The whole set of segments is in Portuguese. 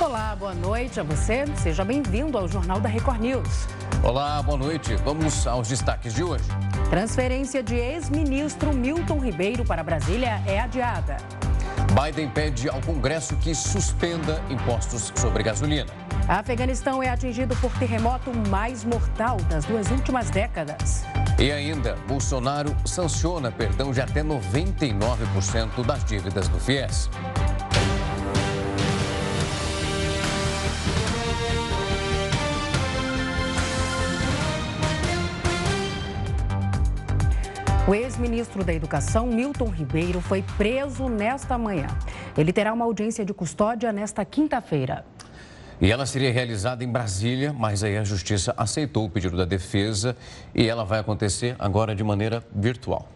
Olá, boa noite a você. Seja bem-vindo ao Jornal da Record News. Olá, boa noite. Vamos aos destaques de hoje. Transferência de ex-ministro Milton Ribeiro para Brasília é adiada. Biden pede ao Congresso que suspenda impostos sobre gasolina. Afeganistão é atingido por terremoto mais mortal das duas últimas décadas. E ainda, Bolsonaro sanciona perdão de até 99% das dívidas do FIES. O ex-ministro da Educação, Milton Ribeiro, foi preso nesta manhã. Ele terá uma audiência de custódia nesta quinta-feira. E ela seria realizada em Brasília, mas aí a justiça aceitou o pedido da defesa e ela vai acontecer agora de maneira virtual.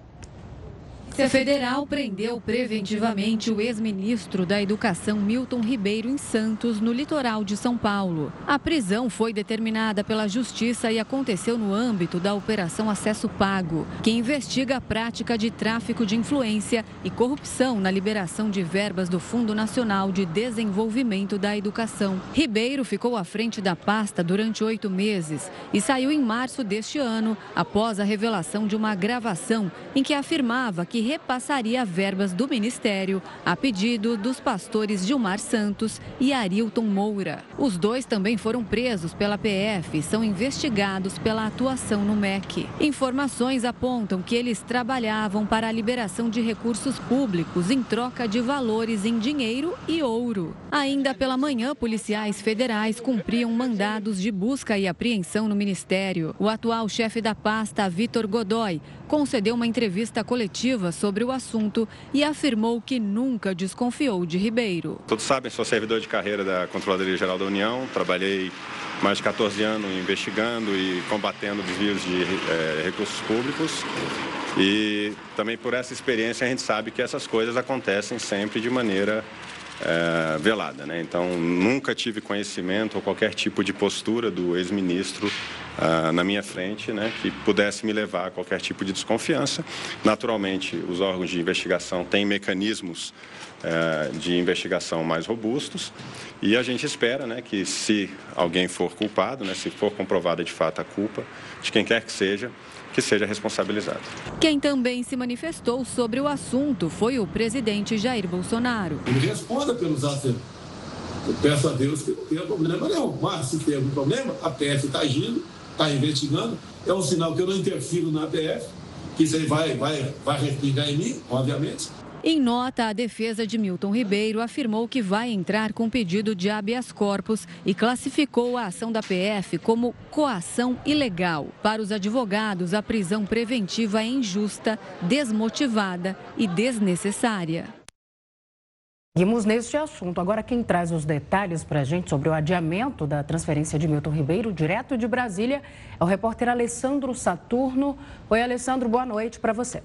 Polícia Federal prendeu preventivamente o ex-ministro da Educação Milton Ribeiro em Santos, no litoral de São Paulo. A prisão foi determinada pela Justiça e aconteceu no âmbito da Operação Acesso Pago, que investiga a prática de tráfico de influência e corrupção na liberação de verbas do Fundo Nacional de Desenvolvimento da Educação. Ribeiro ficou à frente da pasta durante oito meses e saiu em março deste ano, após a revelação de uma gravação em que afirmava que repassaria verbas do Ministério a pedido dos pastores Gilmar Santos e Arilton Moura. Os dois também foram presos pela PF e são investigados pela atuação no MEC. Informações apontam que eles trabalhavam para a liberação de recursos públicos em troca de valores em dinheiro e ouro. Ainda pela manhã, policiais federais cumpriam mandados de busca e apreensão no Ministério. O atual chefe da pasta, Vitor Godoy, concedeu uma entrevista coletiva sobre o assunto e afirmou que nunca desconfiou de Ribeiro. Todos sabem, sou servidor de carreira da Controladoria Geral da União, trabalhei mais de 14 anos investigando e combatendo desvios de é, recursos públicos. E também por essa experiência a gente sabe que essas coisas acontecem sempre de maneira é, velada. Né? Então, nunca tive conhecimento ou qualquer tipo de postura do ex-ministro ah, na minha frente né, que pudesse me levar a qualquer tipo de desconfiança. Naturalmente, os órgãos de investigação têm mecanismos eh, de investigação mais robustos e a gente espera né, que, se alguém for culpado, né, se for comprovada de fato a culpa de quem quer que seja, que seja responsabilizado. Quem também se manifestou sobre o assunto foi o presidente Jair Bolsonaro. Ele responda pelos atos. Eu peço a Deus que não tenha problema nenhum. Mas se tem algum problema, a PF está agindo, está investigando. É um sinal que eu não interfiro na PF, que isso aí vai, vai, vai respingar em mim, obviamente. Em nota, a defesa de Milton Ribeiro afirmou que vai entrar com pedido de habeas corpus e classificou a ação da PF como coação ilegal. Para os advogados, a prisão preventiva é injusta, desmotivada e desnecessária. Seguimos neste assunto. Agora, quem traz os detalhes para a gente sobre o adiamento da transferência de Milton Ribeiro, direto de Brasília, é o repórter Alessandro Saturno. Oi, Alessandro, boa noite para você.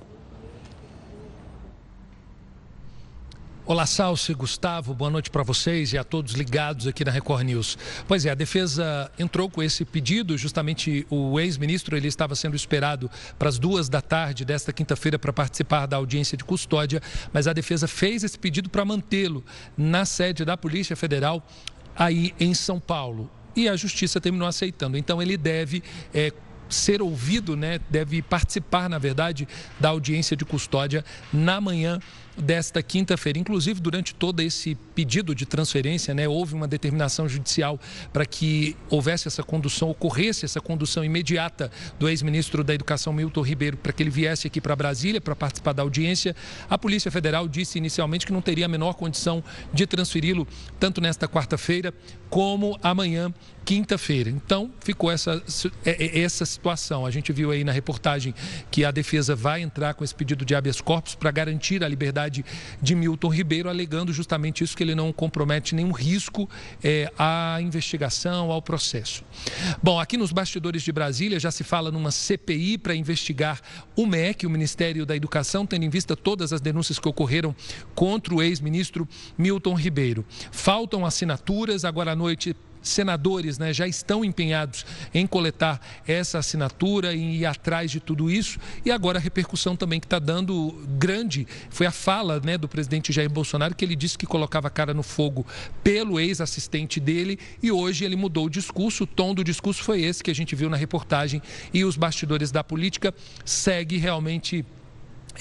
Olá, Salsi, Gustavo, boa noite para vocês e a todos ligados aqui na Record News. Pois é, a defesa entrou com esse pedido, justamente o ex-ministro, ele estava sendo esperado para as duas da tarde desta quinta-feira para participar da audiência de custódia, mas a defesa fez esse pedido para mantê-lo na sede da Polícia Federal aí em São Paulo. E a justiça terminou aceitando. Então ele deve é, ser ouvido, né, deve participar, na verdade, da audiência de custódia na manhã desta quinta-feira. Inclusive, durante todo esse pedido de transferência, né, houve uma determinação judicial para que houvesse essa condução, ocorresse essa condução imediata do ex-ministro da Educação, Milton Ribeiro, para que ele viesse aqui para Brasília para participar da audiência. A Polícia Federal disse inicialmente que não teria a menor condição de transferi-lo tanto nesta quarta-feira como amanhã, quinta-feira. Então, ficou essa, é, é, essa situação. A gente viu aí na reportagem que a defesa vai entrar com esse pedido de habeas corpus para garantir a liberdade de Milton Ribeiro, alegando justamente isso, que ele não compromete nenhum risco é, à investigação, ao processo. Bom, aqui nos bastidores de Brasília já se fala numa CPI para investigar o MEC, o Ministério da Educação, tendo em vista todas as denúncias que ocorreram contra o ex-ministro Milton Ribeiro. Faltam assinaturas, agora noite senadores né, já estão empenhados em coletar essa assinatura e ir atrás de tudo isso. E agora a repercussão também que está dando grande foi a fala né, do presidente Jair Bolsonaro, que ele disse que colocava a cara no fogo pelo ex-assistente dele e hoje ele mudou o discurso. O tom do discurso foi esse que a gente viu na reportagem e os bastidores da política segue realmente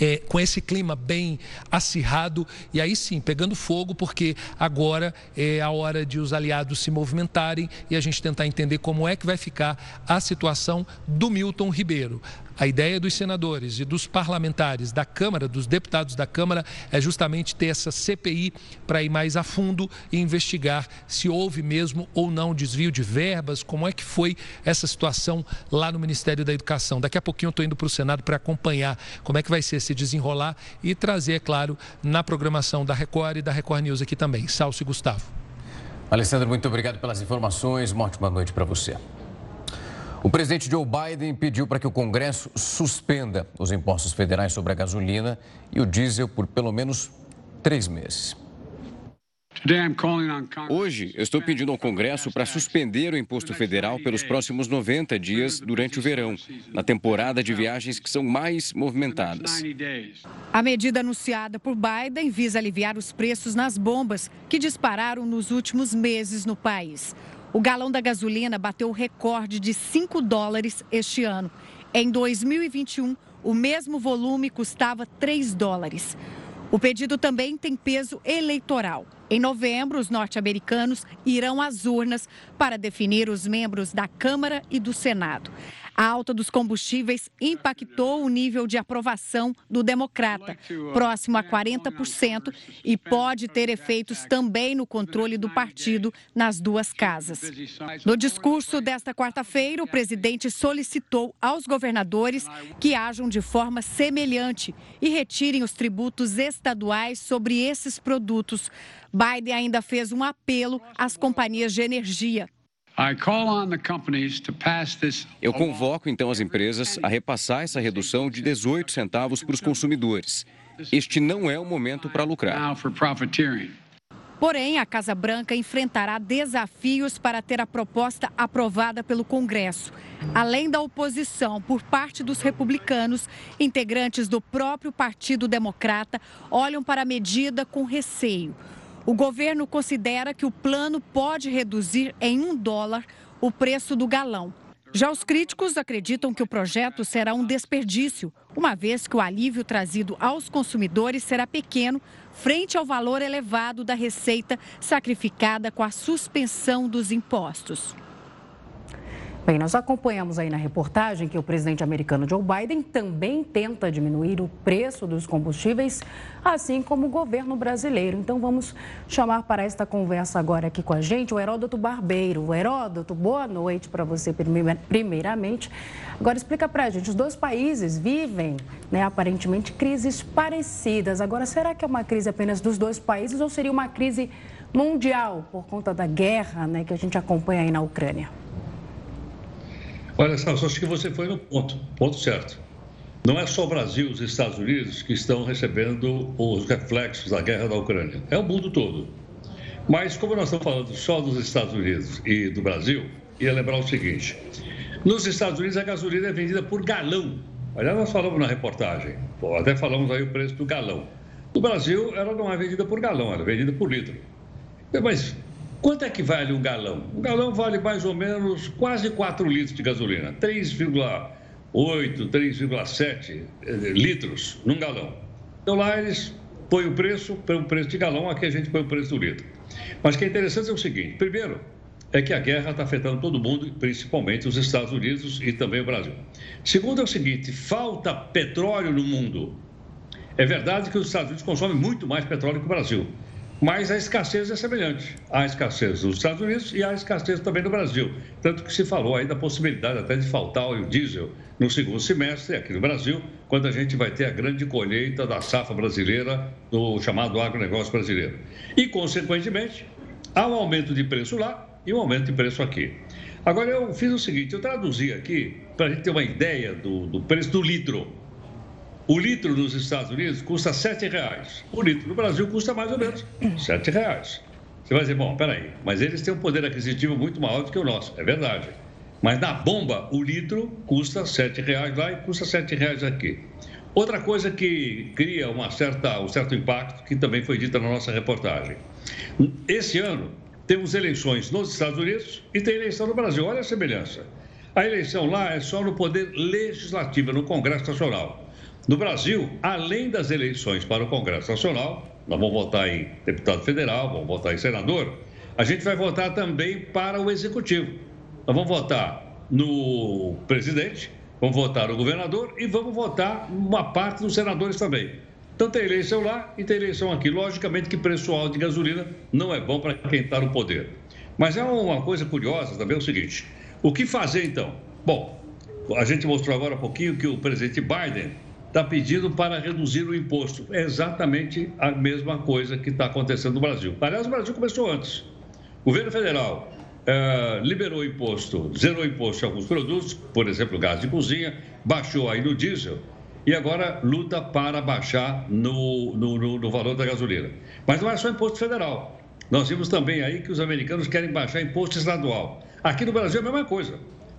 é, com esse clima bem acirrado e aí sim pegando fogo, porque agora é a hora de os aliados se movimentarem e a gente tentar entender como é que vai ficar a situação do Milton Ribeiro. A ideia dos senadores e dos parlamentares da Câmara, dos deputados da Câmara, é justamente ter essa CPI para ir mais a fundo e investigar se houve mesmo ou não desvio de verbas, como é que foi essa situação lá no Ministério da Educação. Daqui a pouquinho eu estou indo para o Senado para acompanhar como é que vai ser se desenrolar e trazer, é claro, na programação da Record e da Record News aqui também. Salso e Gustavo. Alessandro, muito obrigado pelas informações. Uma ótima noite para você. O presidente Joe Biden pediu para que o Congresso suspenda os impostos federais sobre a gasolina e o diesel por pelo menos três meses. Hoje, eu estou pedindo ao Congresso para suspender o imposto federal pelos próximos 90 dias durante o verão, na temporada de viagens que são mais movimentadas. A medida anunciada por Biden visa aliviar os preços nas bombas que dispararam nos últimos meses no país. O galão da gasolina bateu o recorde de 5 dólares este ano. Em 2021, o mesmo volume custava 3 dólares. O pedido também tem peso eleitoral. Em novembro, os norte-americanos irão às urnas para definir os membros da Câmara e do Senado. A alta dos combustíveis impactou o nível de aprovação do democrata, próximo a 40%, e pode ter efeitos também no controle do partido nas duas casas. No discurso desta quarta-feira, o presidente solicitou aos governadores que ajam de forma semelhante e retirem os tributos estaduais sobre esses produtos. Biden ainda fez um apelo às companhias de energia eu convoco então as empresas a repassar essa redução de 18 centavos para os consumidores. Este não é o momento para lucrar. Porém, a Casa Branca enfrentará desafios para ter a proposta aprovada pelo Congresso. Além da oposição por parte dos republicanos, integrantes do próprio Partido Democrata olham para a medida com receio. O governo considera que o plano pode reduzir em um dólar o preço do galão. Já os críticos acreditam que o projeto será um desperdício, uma vez que o alívio trazido aos consumidores será pequeno frente ao valor elevado da receita sacrificada com a suspensão dos impostos. Bem, nós acompanhamos aí na reportagem que o presidente americano Joe Biden também tenta diminuir o preço dos combustíveis, assim como o governo brasileiro. Então vamos chamar para esta conversa agora aqui com a gente o Heródoto Barbeiro. O Heródoto, boa noite para você primeiramente. Agora explica para a gente, os dois países vivem, né, aparentemente, crises parecidas. Agora, será que é uma crise apenas dos dois países ou seria uma crise mundial por conta da guerra né, que a gente acompanha aí na Ucrânia? Olha, Celso, acho que você foi no ponto, ponto certo. Não é só o Brasil e os Estados Unidos que estão recebendo os reflexos da guerra da Ucrânia, é o mundo todo. Mas, como nós estamos falando só dos Estados Unidos e do Brasil, ia lembrar o seguinte: nos Estados Unidos a gasolina é vendida por galão. Aliás, nós falamos na reportagem, até falamos aí o preço do galão. No Brasil, ela não é vendida por galão, ela é vendida por litro. Mas Quanto é que vale um galão? Um galão vale mais ou menos quase 4 litros de gasolina, 3,8, 3,7 eh, litros num galão. Então lá eles põem o preço, põem o preço de galão, aqui a gente põe o preço do litro. Mas o que é interessante é o seguinte: primeiro, é que a guerra está afetando todo mundo, principalmente os Estados Unidos e também o Brasil. Segundo é o seguinte: falta petróleo no mundo. É verdade que os Estados Unidos consomem muito mais petróleo que o Brasil. Mas a escassez é semelhante. Há escassez nos Estados Unidos e há escassez também no Brasil. Tanto que se falou aí da possibilidade até de faltar o diesel no segundo semestre aqui no Brasil, quando a gente vai ter a grande colheita da safra brasileira, do chamado agronegócio brasileiro. E, consequentemente, há um aumento de preço lá e um aumento de preço aqui. Agora, eu fiz o seguinte: eu traduzi aqui, para a gente ter uma ideia do, do preço do litro. O litro nos Estados Unidos custa R$ reais. O litro no Brasil custa mais ou menos R$ reais. Você vai dizer, bom, peraí, mas eles têm um poder aquisitivo muito maior do que o nosso. É verdade. Mas na bomba, o litro custa R$ reais lá e custa R$ reais aqui. Outra coisa que cria uma certa, um certo impacto, que também foi dita na nossa reportagem. Esse ano, temos eleições nos Estados Unidos e tem eleição no Brasil. Olha a semelhança. A eleição lá é só no poder legislativo, no Congresso Nacional. No Brasil, além das eleições para o Congresso Nacional, nós vamos votar em deputado federal, vamos votar em senador, a gente vai votar também para o executivo. Nós vamos votar no presidente, vamos votar no governador e vamos votar uma parte dos senadores também. Então tem eleição lá e tem eleição aqui. Logicamente que preço alto de gasolina não é bom para quem está no poder. Mas é uma coisa curiosa também é o seguinte: o que fazer então? Bom, a gente mostrou agora há pouquinho que o presidente Biden está pedindo para reduzir o imposto. É exatamente a mesma coisa que está acontecendo no Brasil. Aliás, o Brasil começou antes. O governo federal uh, liberou imposto, zerou imposto em alguns produtos, por exemplo, gás de cozinha, baixou aí no diesel e agora luta para baixar no, no, no, no valor da gasolina. Mas não é só imposto federal. Nós vimos também aí que os americanos querem baixar imposto estadual. Aqui no Brasil é a mesma coisa.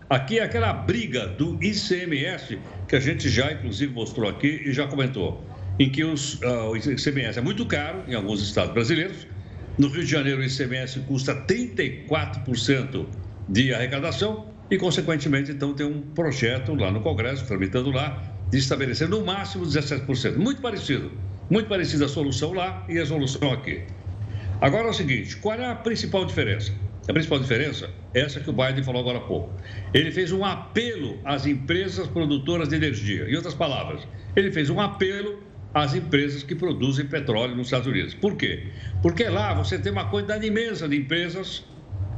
Aqui é aquela briga do ICMS, que a gente já, inclusive, mostrou aqui e já comentou, em que os, uh, o ICMS é muito caro em alguns estados brasileiros. No Rio de Janeiro, o ICMS custa 34% de arrecadação e, consequentemente, então, tem um projeto lá no Congresso, tramitando lá, de estabelecer no máximo 17%. Muito parecido. Muito parecida a solução lá e a solução aqui. Agora é o seguinte: qual é a principal diferença? A principal diferença é essa que o Biden falou agora há pouco. Ele fez um apelo às empresas produtoras de energia. Em outras palavras, ele fez um apelo às empresas que produzem petróleo nos Estados Unidos. Por quê? Porque lá você tem uma quantidade imensa de empresas,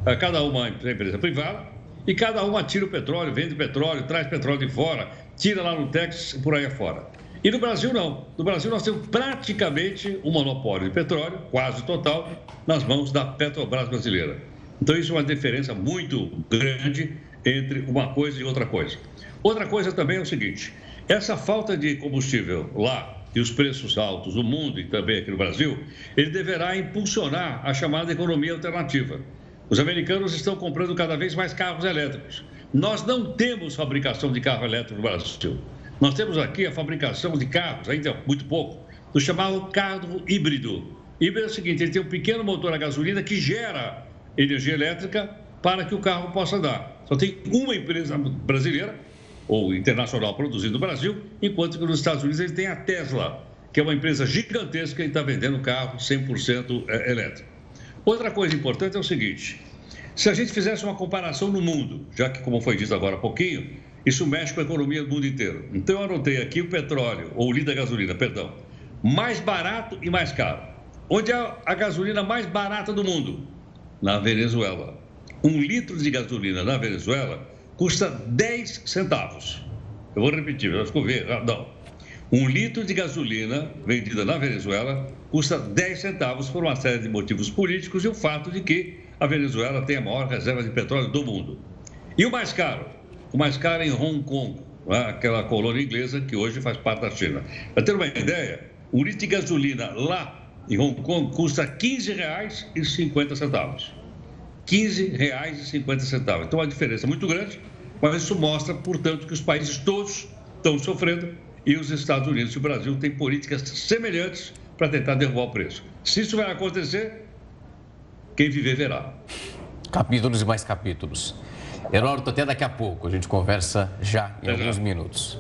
eh, cada uma é empresa privada, e cada uma tira o petróleo, vende petróleo, traz petróleo de fora, tira lá no Texas e por aí afora. E no Brasil não. No Brasil nós temos praticamente um monopólio de petróleo, quase total, nas mãos da Petrobras brasileira. Então, isso é uma diferença muito grande entre uma coisa e outra coisa. Outra coisa também é o seguinte: essa falta de combustível lá e os preços altos no mundo e também aqui no Brasil, ele deverá impulsionar a chamada economia alternativa. Os americanos estão comprando cada vez mais carros elétricos. Nós não temos fabricação de carro elétrico no Brasil. Nós temos aqui a fabricação de carros, ainda muito pouco, do chamado carro híbrido. Híbrido é o seguinte: ele tem um pequeno motor a gasolina que gera energia elétrica para que o carro possa andar. Só tem uma empresa brasileira ou internacional produzindo no Brasil, enquanto que nos Estados Unidos ele tem a Tesla, que é uma empresa gigantesca e está vendendo carro 100% é, elétrico. Outra coisa importante é o seguinte: se a gente fizesse uma comparação no mundo, já que, como foi dito agora há pouquinho, isso mexe com a economia do mundo inteiro. Então, eu anotei aqui o petróleo, ou o litro da gasolina, perdão, mais barato e mais caro. Onde é a gasolina mais barata do mundo? Na Venezuela. Um litro de gasolina na Venezuela custa 10 centavos. Eu vou repetir, eu ver, não. Um litro de gasolina vendida na Venezuela custa 10 centavos por uma série de motivos políticos e o fato de que a Venezuela tem a maior reserva de petróleo do mundo. E o mais caro? O mais caro é em Hong Kong, é? aquela colônia inglesa que hoje faz parte da China. Para ter uma ideia, um litro de gasolina lá em Hong Kong custa R$ 15,50. R$ 15,50. Então, a diferença é muito grande, mas isso mostra, portanto, que os países todos estão sofrendo e os Estados Unidos e o Brasil têm políticas semelhantes para tentar derrubar o preço. Se isso vai acontecer, quem viver verá. Capítulos e mais capítulos. Heródoto, até daqui a pouco. A gente conversa já em alguns minutos.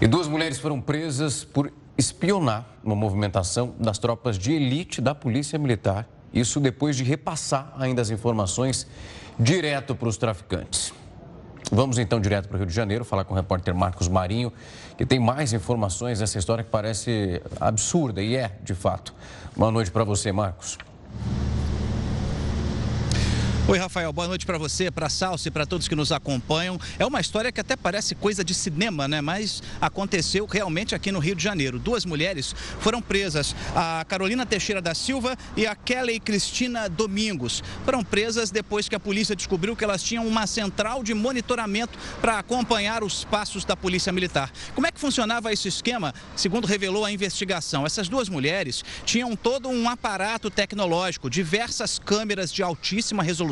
E duas mulheres foram presas por espionar uma movimentação das tropas de elite da Polícia Militar. Isso depois de repassar ainda as informações direto para os traficantes. Vamos então direto para o Rio de Janeiro falar com o repórter Marcos Marinho, que tem mais informações dessa história que parece absurda e é, de fato. Boa noite para você, Marcos. Oi, Rafael, boa noite para você, para a Salsa e para todos que nos acompanham. É uma história que até parece coisa de cinema, né? Mas aconteceu realmente aqui no Rio de Janeiro. Duas mulheres foram presas, a Carolina Teixeira da Silva e a Kelly Cristina Domingos. Foram presas depois que a polícia descobriu que elas tinham uma central de monitoramento para acompanhar os passos da Polícia Militar. Como é que funcionava esse esquema? Segundo revelou a investigação, essas duas mulheres tinham todo um aparato tecnológico, diversas câmeras de altíssima resolução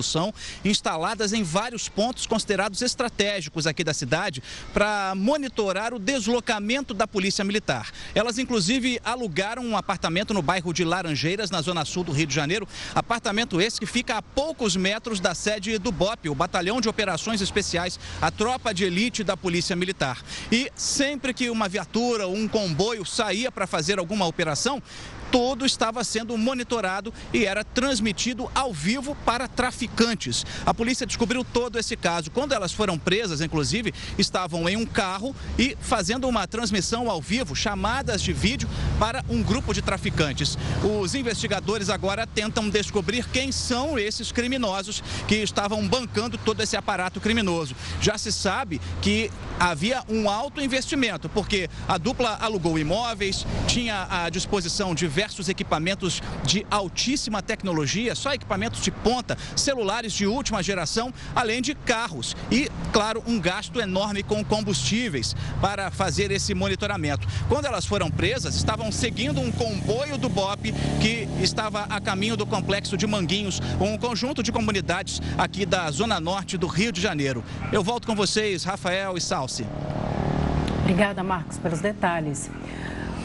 instaladas em vários pontos considerados estratégicos aqui da cidade para monitorar o deslocamento da Polícia Militar. Elas, inclusive, alugaram um apartamento no bairro de Laranjeiras, na zona sul do Rio de Janeiro. Apartamento esse que fica a poucos metros da sede do BOP, o Batalhão de Operações Especiais, a tropa de elite da Polícia Militar. E sempre que uma viatura ou um comboio saía para fazer alguma operação, todo estava sendo monitorado e era transmitido ao vivo para traficantes. A polícia descobriu todo esse caso. Quando elas foram presas, inclusive, estavam em um carro e fazendo uma transmissão ao vivo, chamadas de vídeo para um grupo de traficantes. Os investigadores agora tentam descobrir quem são esses criminosos que estavam bancando todo esse aparato criminoso. Já se sabe que havia um alto investimento, porque a dupla alugou imóveis, tinha à disposição diversos diversos equipamentos de altíssima tecnologia, só equipamentos de ponta, celulares de última geração, além de carros. E, claro, um gasto enorme com combustíveis para fazer esse monitoramento. Quando elas foram presas, estavam seguindo um comboio do BOP que estava a caminho do complexo de Manguinhos, um conjunto de comunidades aqui da zona norte do Rio de Janeiro. Eu volto com vocês, Rafael e Salsi. Obrigada, Marcos, pelos detalhes.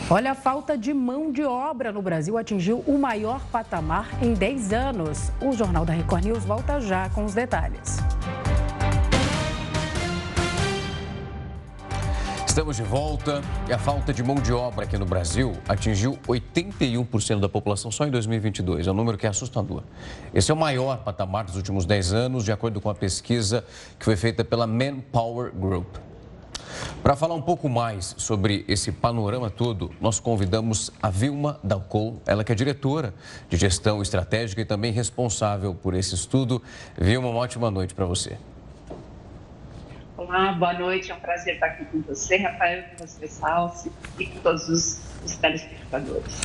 Olha, a falta de mão de obra no Brasil atingiu o maior patamar em 10 anos. O Jornal da Record News volta já com os detalhes. Estamos de volta e a falta de mão de obra aqui no Brasil atingiu 81% da população só em 2022. É um número que é assustador. Esse é o maior patamar dos últimos 10 anos, de acordo com a pesquisa que foi feita pela Manpower Group. Para falar um pouco mais sobre esse panorama todo, nós convidamos a Vilma Dalcol, ela que é diretora de gestão estratégica e também responsável por esse estudo. Vilma, uma ótima noite para você. Olá, boa noite. É um prazer estar aqui com você, Rafael, com você, Salsi, e com todos os, os telespectadores.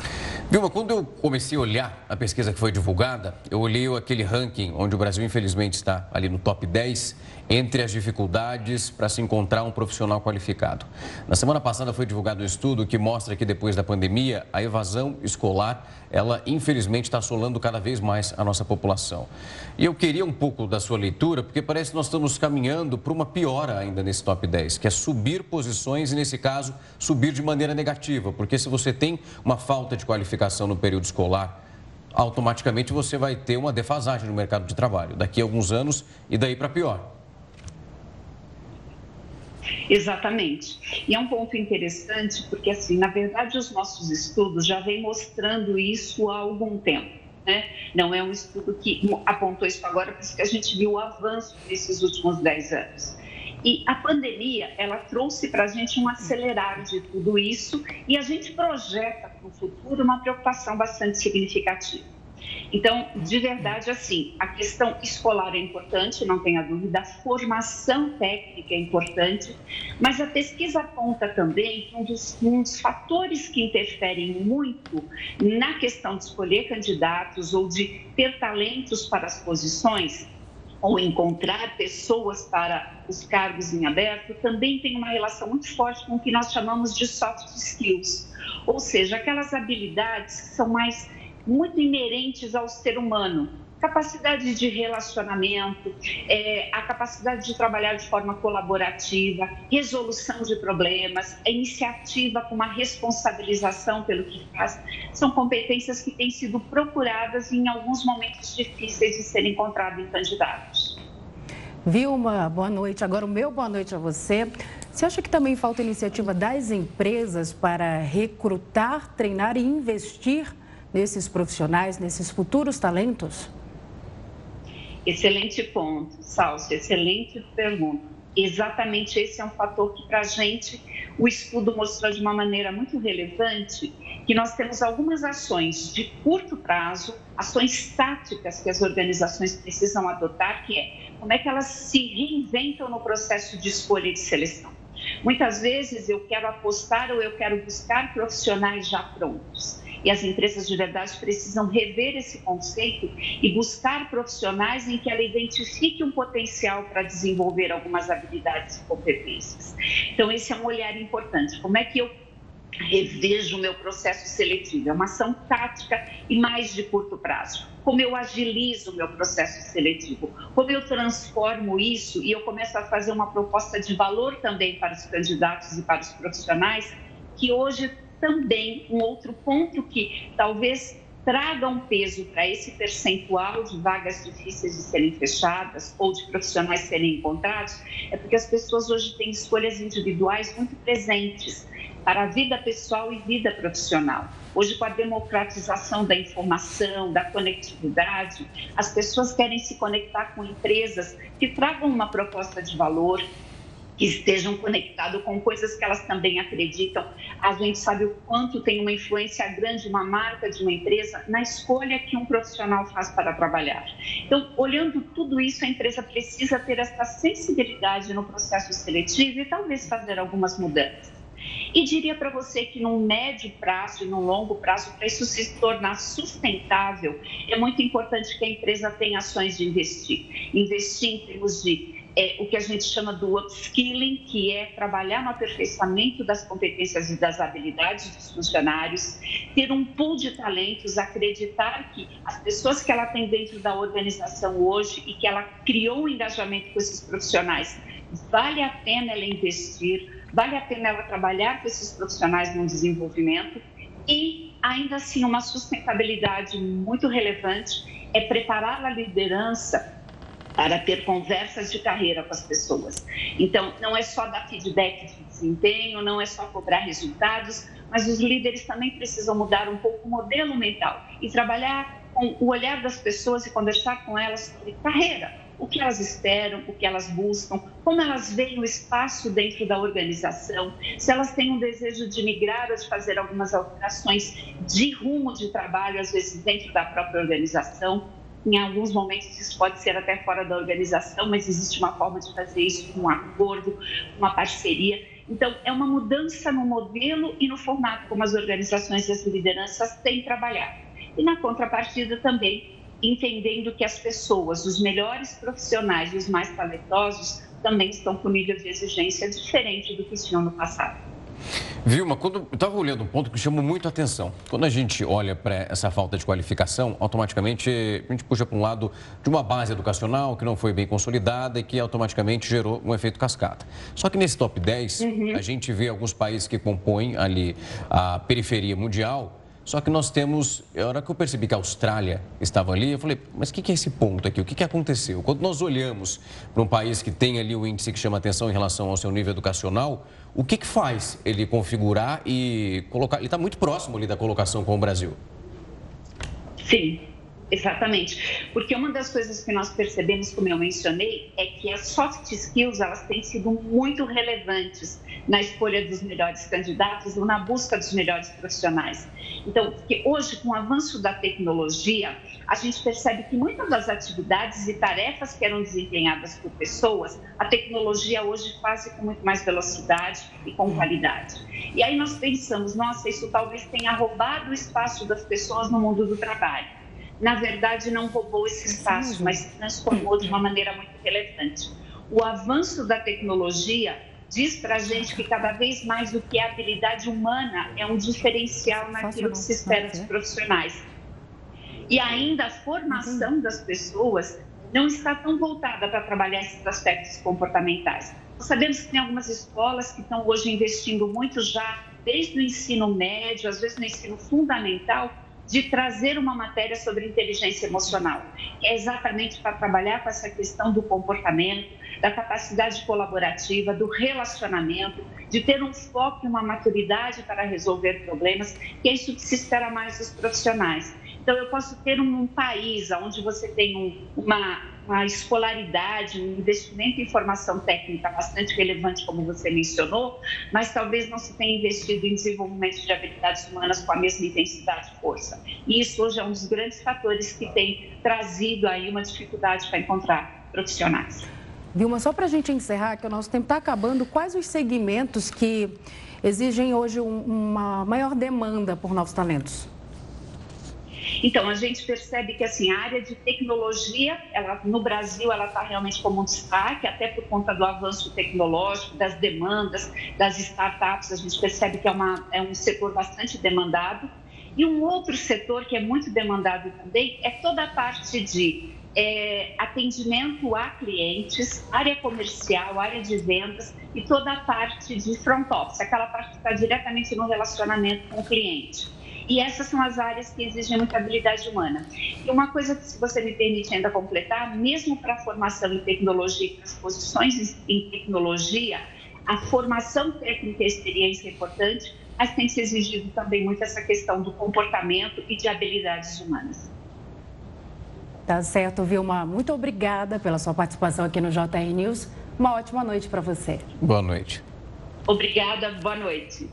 Vilma, quando eu comecei a olhar a pesquisa que foi divulgada, eu olhei aquele ranking onde o Brasil, infelizmente, está ali no top 10 entre as dificuldades para se encontrar um profissional qualificado. Na semana passada foi divulgado um estudo que mostra que depois da pandemia, a evasão escolar, ela infelizmente está assolando cada vez mais a nossa população. E eu queria um pouco da sua leitura, porque parece que nós estamos caminhando para uma piora ainda nesse top 10, que é subir posições e, nesse caso, subir de maneira negativa, porque se você tem uma falta de qualificação no período escolar, automaticamente você vai ter uma defasagem no mercado de trabalho daqui a alguns anos e daí para pior. Exatamente. E é um ponto interessante porque, assim, na verdade, os nossos estudos já vêm mostrando isso há algum tempo. Né? Não é um estudo que apontou isso agora, por isso que a gente viu o avanço nesses últimos 10 anos. E a pandemia, ela trouxe para a gente um acelerar de tudo isso e a gente projeta para o futuro uma preocupação bastante significativa. Então, de verdade, assim, a questão escolar é importante, não tenha dúvida, a formação técnica é importante, mas a pesquisa aponta também que um dos, um dos fatores que interferem muito na questão de escolher candidatos ou de ter talentos para as posições ou encontrar pessoas para os cargos em aberto, também tem uma relação muito forte com o que nós chamamos de soft skills, ou seja, aquelas habilidades que são mais muito inerentes ao ser humano. Capacidade de relacionamento, é, a capacidade de trabalhar de forma colaborativa, resolução de problemas, a iniciativa com uma responsabilização pelo que faz, são competências que têm sido procuradas em alguns momentos difíceis de serem encontradas em candidatos. Vilma, boa noite. Agora o meu boa noite a você. Você acha que também falta iniciativa das empresas para recrutar, treinar e investir nesses profissionais, nesses futuros talentos? Excelente ponto, Salso, excelente pergunta. Exatamente esse é um fator que para a gente o estudo mostrou de uma maneira muito relevante que nós temos algumas ações de curto prazo, ações táticas que as organizações precisam adotar, que é como é que elas se reinventam no processo de escolha e de seleção. Muitas vezes eu quero apostar ou eu quero buscar profissionais já prontos. E as empresas de verdade precisam rever esse conceito e buscar profissionais em que ela identifique um potencial para desenvolver algumas habilidades e competências. Então, esse é um olhar importante. Como é que eu revejo o meu processo seletivo? É uma ação tática e mais de curto prazo. Como eu agilizo o meu processo seletivo? Como eu transformo isso e eu começo a fazer uma proposta de valor também para os candidatos e para os profissionais que hoje também um outro ponto que talvez traga um peso para esse percentual de vagas difíceis de serem fechadas ou de profissionais serem encontrados, é porque as pessoas hoje têm escolhas individuais muito presentes para a vida pessoal e vida profissional. Hoje, com a democratização da informação, da conectividade, as pessoas querem se conectar com empresas que tragam uma proposta de valor, que estejam conectados com coisas que elas também acreditam. A gente sabe o quanto tem uma influência grande uma marca de uma empresa na escolha que um profissional faz para trabalhar. Então, olhando tudo isso, a empresa precisa ter essa sensibilidade no processo seletivo e talvez fazer algumas mudanças. E diria para você que num médio prazo e num longo prazo, para isso se tornar sustentável, é muito importante que a empresa tenha ações de investir. Investir em termos de é, o que a gente chama do upskilling, que é trabalhar no aperfeiçoamento das competências e das habilidades dos funcionários, ter um pool de talentos, acreditar que as pessoas que ela tem dentro da organização hoje e que ela criou um engajamento com esses profissionais, vale a pena ela investir, vale a pena ela trabalhar com esses profissionais no desenvolvimento e, ainda assim, uma sustentabilidade muito relevante é preparar a liderança para ter conversas de carreira com as pessoas. Então, não é só dar feedback de desempenho, não é só cobrar resultados, mas os líderes também precisam mudar um pouco o modelo mental e trabalhar com o olhar das pessoas e conversar com elas sobre carreira, o que elas esperam, o que elas buscam, como elas veem o espaço dentro da organização, se elas têm um desejo de migrar ou de fazer algumas alterações de rumo de trabalho, às vezes dentro da própria organização. Em alguns momentos isso pode ser até fora da organização, mas existe uma forma de fazer isso com um acordo, uma parceria. Então, é uma mudança no modelo e no formato como as organizações e as lideranças têm trabalhado. E na contrapartida também, entendendo que as pessoas, os melhores profissionais e os mais talentosos, também estão com nível de exigência diferente do que tinham no passado. Vilma, quando eu estava olhando um ponto que chamou muito a atenção. Quando a gente olha para essa falta de qualificação, automaticamente a gente puxa para um lado de uma base educacional que não foi bem consolidada e que automaticamente gerou um efeito cascata. Só que nesse top 10, uhum. a gente vê alguns países que compõem ali a periferia mundial só que nós temos, a hora que eu percebi que a Austrália estava ali, eu falei, mas o que, que é esse ponto aqui? O que, que aconteceu? Quando nós olhamos para um país que tem ali o índice que chama atenção em relação ao seu nível educacional, o que, que faz ele configurar e colocar? Ele está muito próximo ali da colocação com o Brasil. Sim, exatamente. Porque uma das coisas que nós percebemos, como eu mencionei, é que as soft skills elas têm sido muito relevantes na escolha dos melhores candidatos ou na busca dos melhores profissionais. Então, hoje, com o avanço da tecnologia, a gente percebe que muitas das atividades e tarefas que eram desempenhadas por pessoas, a tecnologia hoje faz com muito mais velocidade e com qualidade. E aí nós pensamos, nossa, isso talvez tenha roubado o espaço das pessoas no mundo do trabalho. Na verdade, não roubou esse espaço, mas transformou de uma maneira muito relevante. O avanço da tecnologia diz para a gente que cada vez mais o que é habilidade humana é um diferencial naquilo que se espera dos profissionais. E ainda a formação das pessoas não está tão voltada para trabalhar esses aspectos comportamentais. Nós sabemos que tem algumas escolas que estão hoje investindo muito já, desde o ensino médio, às vezes no ensino fundamental, de trazer uma matéria sobre inteligência emocional. É exatamente para trabalhar com essa questão do comportamento, da capacidade colaborativa, do relacionamento, de ter um foco e uma maturidade para resolver problemas, que é isso que se espera mais dos profissionais. Então, eu posso ter um, país onde você tem um, uma uma escolaridade, um investimento em formação técnica bastante relevante, como você mencionou, mas talvez não se tenha investido em desenvolvimento de habilidades humanas com a mesma intensidade e força. E isso hoje é um dos grandes fatores que tem trazido aí uma dificuldade para encontrar profissionais. Vilma, só para a gente encerrar, que o nosso tempo está acabando, quais os segmentos que exigem hoje um, uma maior demanda por novos talentos? Então, a gente percebe que assim, a área de tecnologia, ela, no Brasil, ela está realmente como um destaque, até por conta do avanço tecnológico, das demandas, das startups, a gente percebe que é, uma, é um setor bastante demandado. E um outro setor que é muito demandado também é toda a parte de é, atendimento a clientes, área comercial, área de vendas e toda a parte de front office, aquela parte que está diretamente no relacionamento com o cliente. E essas são as áreas que exigem muita habilidade humana. E uma coisa que, se você me permite ainda completar, mesmo para a formação em tecnologia e para as posições em tecnologia, a formação técnica e experiência é importante, mas tem se exigido também muito essa questão do comportamento e de habilidades humanas. Tá certo, Vilma. Muito obrigada pela sua participação aqui no JR News. Uma ótima noite para você. Boa noite. Obrigada, boa noite.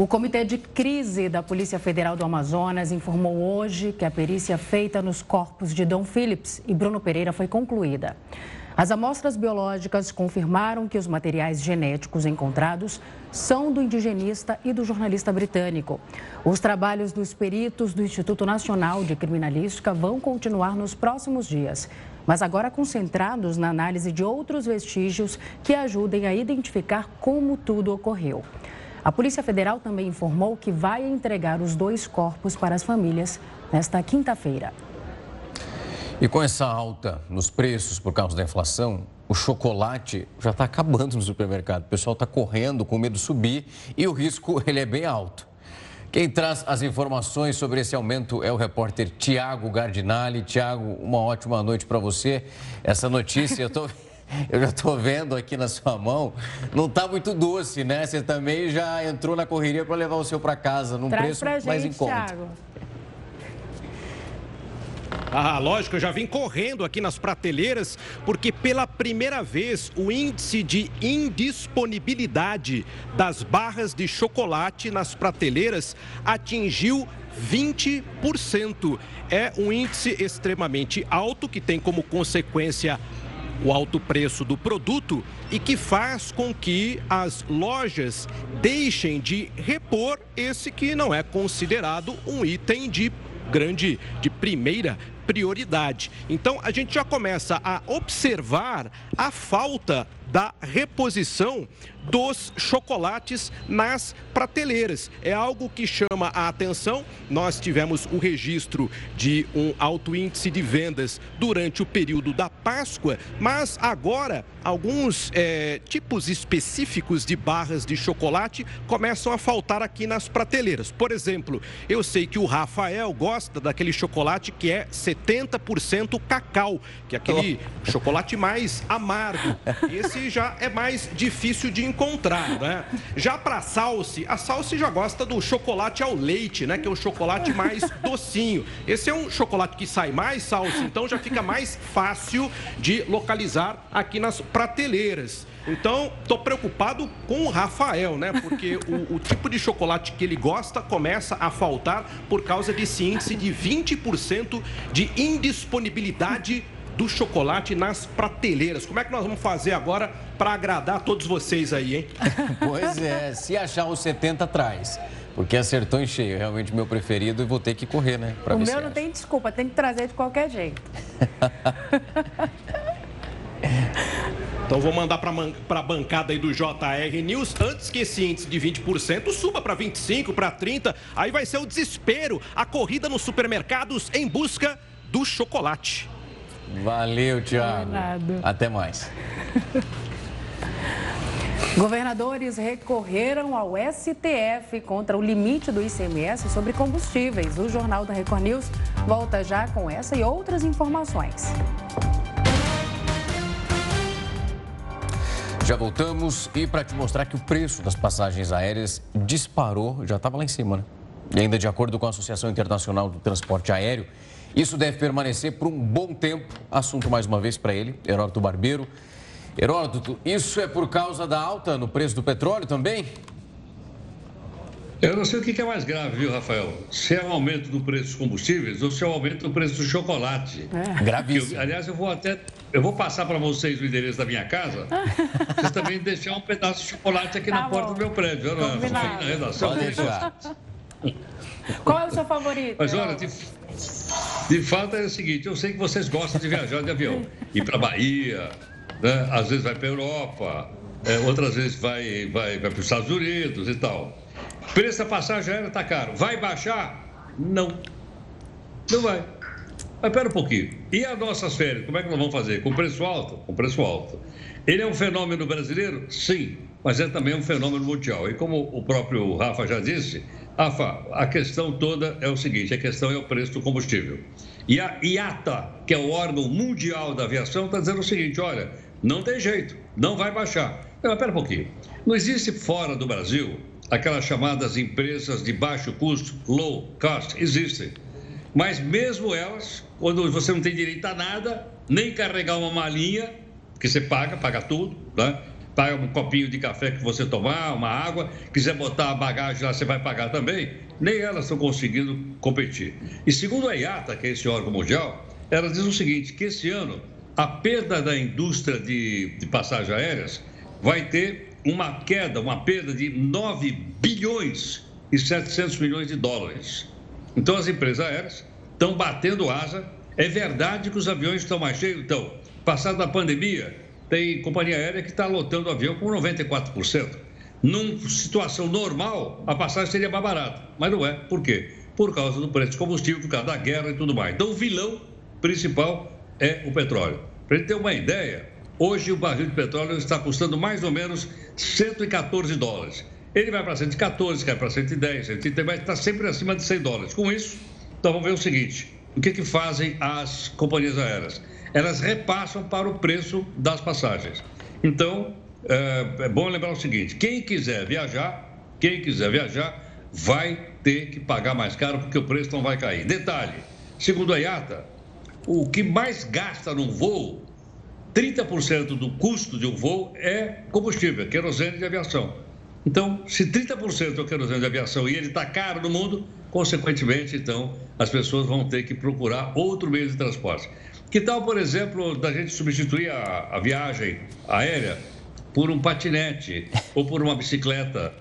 O Comitê de Crise da Polícia Federal do Amazonas informou hoje que a perícia feita nos corpos de Dom Phillips e Bruno Pereira foi concluída. As amostras biológicas confirmaram que os materiais genéticos encontrados são do indigenista e do jornalista britânico. Os trabalhos dos peritos do Instituto Nacional de Criminalística vão continuar nos próximos dias, mas agora concentrados na análise de outros vestígios que ajudem a identificar como tudo ocorreu. A Polícia Federal também informou que vai entregar os dois corpos para as famílias nesta quinta-feira. E com essa alta nos preços por causa da inflação, o chocolate já está acabando no supermercado. O pessoal está correndo com medo de subir e o risco ele é bem alto. Quem traz as informações sobre esse aumento é o repórter Tiago Gardinali. Tiago, uma ótima noite para você. Essa notícia eu, tô, eu já estou vendo aqui na sua mão, não está muito doce, né? Você também já entrou na correria para levar o seu para casa num Traz preço pra gente, mais em conta. Thiago. Ah, lógico, eu já vim correndo aqui nas prateleiras, porque pela primeira vez o índice de indisponibilidade das barras de chocolate nas prateleiras atingiu 20%. É um índice extremamente alto que tem como consequência o alto preço do produto e que faz com que as lojas deixem de repor esse que não é considerado um item de grande, de primeira prioridade. Então a gente já começa a observar a falta da reposição dos chocolates nas prateleiras. É algo que chama a atenção. Nós tivemos o registro de um alto índice de vendas durante o período da Páscoa, mas agora alguns é, tipos específicos de barras de chocolate começam a faltar aqui nas prateleiras. Por exemplo, eu sei que o Rafael gosta daquele chocolate que é 70% cacau, que é aquele oh. chocolate mais amargo. Esse já é mais difícil de encontrar, né? Já para Salsi, a Salsi já gosta do chocolate ao leite, né? Que é o chocolate mais docinho. Esse é um chocolate que sai mais, Salsi, então já fica mais fácil de localizar aqui nas prateleiras. Então, tô preocupado com o Rafael, né? Porque o, o, tipo de chocolate que ele gosta começa a faltar por causa desse índice de 20% de indisponibilidade do chocolate nas prateleiras. Como é que nós vamos fazer agora para agradar todos vocês aí, hein? pois é, se achar os 70 atrás. Porque acertou em cheio, realmente meu preferido e vou ter que correr, né? o meu não tem desculpa, tem que trazer de qualquer jeito. Então vou mandar para a bancada aí do JR News, antes que esse índice de 20% suba para 25%, para 30%, aí vai ser o desespero, a corrida nos supermercados em busca do chocolate. Valeu, Tiago. Até mais. Governadores recorreram ao STF contra o limite do ICMS sobre combustíveis. O Jornal da Record News volta já com essa e outras informações. Já voltamos e para te mostrar que o preço das passagens aéreas disparou, já estava lá em cima, né? E ainda de acordo com a Associação Internacional do Transporte Aéreo, isso deve permanecer por um bom tempo. Assunto mais uma vez para ele, Heródoto Barbeiro. Heródoto, isso é por causa da alta no preço do petróleo também? Eu não sei o que é mais grave, viu, Rafael? Se é o aumento do preço dos combustíveis ou se é o aumento do preço do chocolate. É. Gravíssimo. Eu, aliás, eu vou até. Eu vou passar para vocês o endereço da minha casa. vocês também deixar um pedaço de chocolate aqui tá na bom. porta do meu prédio. Eu, não, na redação. Pode deixar. Qual é o seu favorito? Mas olha, de, de fato é o seguinte: eu sei que vocês gostam de viajar de avião. Ir para Bahia, né? às vezes vai para a Europa, é, outras vezes vai, vai, vai para os Estados Unidos e tal. Preço da passagem aérea está caro. Vai baixar? Não. Não vai. Mas espera um pouquinho. E as nossas férias, como é que nós vamos fazer? Com preço alto? Com preço alto. Ele é um fenômeno brasileiro? Sim, mas é também um fenômeno mundial. E como o próprio Rafa já disse, Rafa, a questão toda é o seguinte: a questão é o preço do combustível. E a IATA, que é o órgão mundial da aviação, está dizendo o seguinte: olha, não tem jeito, não vai baixar. Não, espera um pouquinho. Não existe fora do Brasil aquelas chamadas empresas de baixo custo, low cost, existem. Mas mesmo elas, quando você não tem direito a nada, nem carregar uma malinha, que você paga, paga tudo, né? Paga um copinho de café que você tomar, uma água, quiser botar a bagagem lá, você vai pagar também, nem elas estão conseguindo competir. E segundo a IATA, que é esse órgão mundial, ela diz o seguinte, que esse ano a perda da indústria de, de passagens aéreas vai ter uma queda, uma perda de 9 bilhões e 700 milhões de dólares. Então, as empresas aéreas estão batendo asa. É verdade que os aviões estão mais cheios? Então, passada a pandemia, tem companhia aérea que está lotando o avião com 94%. Numa situação normal, a passagem seria mais barata, mas não é. Por quê? Por causa do preço de combustível, por causa da guerra e tudo mais. Então, o vilão principal é o petróleo. Para ele ter uma ideia, Hoje o barril de petróleo está custando mais ou menos 114 dólares. Ele vai para 114, cai para 110, 130, mas está sempre acima de 100 dólares. Com isso, então vamos ver o seguinte: o que, que fazem as companhias aéreas? Elas repassam para o preço das passagens. Então, é, é bom lembrar o seguinte: quem quiser viajar, quem quiser viajar, vai ter que pagar mais caro porque o preço não vai cair. Detalhe: segundo a IATA, o que mais gasta num voo 30% do custo de um voo é combustível, querosene de aviação. Então, se 30% é o querosene de aviação e ele está caro no mundo, consequentemente, então, as pessoas vão ter que procurar outro meio de transporte. Que tal, por exemplo, da gente substituir a, a viagem aérea por um patinete, ou por uma bicicleta,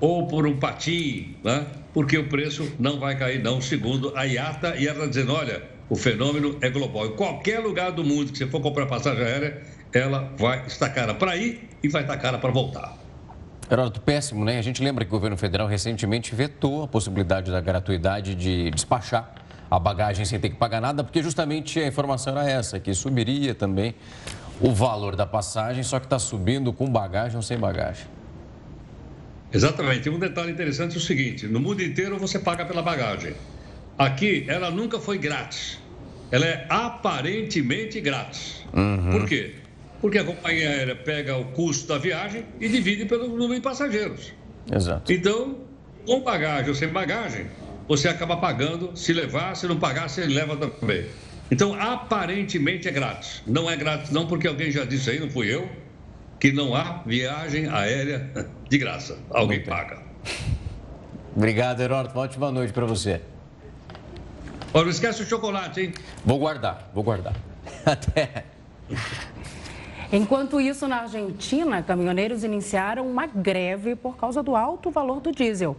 ou por um patim, né? porque o preço não vai cair, não, segundo a IATA, e ela dizendo, olha, o fenômeno é global. Em qualquer lugar do mundo que você for comprar passagem aérea, ela vai estar cara para ir e vai estar cara para voltar. Heródoto, péssimo, né? A gente lembra que o governo federal recentemente vetou a possibilidade da gratuidade de despachar a bagagem sem ter que pagar nada, porque justamente a informação era essa, que subiria também o valor da passagem, só que está subindo com bagagem ou sem bagagem. Exatamente. Um detalhe interessante é o seguinte: no mundo inteiro você paga pela bagagem. Aqui, ela nunca foi grátis. Ela é aparentemente grátis. Uhum. Por quê? Porque a companhia aérea pega o custo da viagem e divide pelo número de passageiros. Exato. Então, com bagagem ou sem bagagem, você acaba pagando. Se levar, se não pagar, você leva também. Então, aparentemente é grátis. Não é grátis, não, porque alguém já disse aí, não fui eu, que não há viagem aérea de graça. Alguém paga. Obrigado, Heródoto. Uma ótima noite para você. Olha, não esquece o chocolate, hein? Vou guardar, vou guardar. Até. Enquanto isso, na Argentina, caminhoneiros iniciaram uma greve por causa do alto valor do diesel.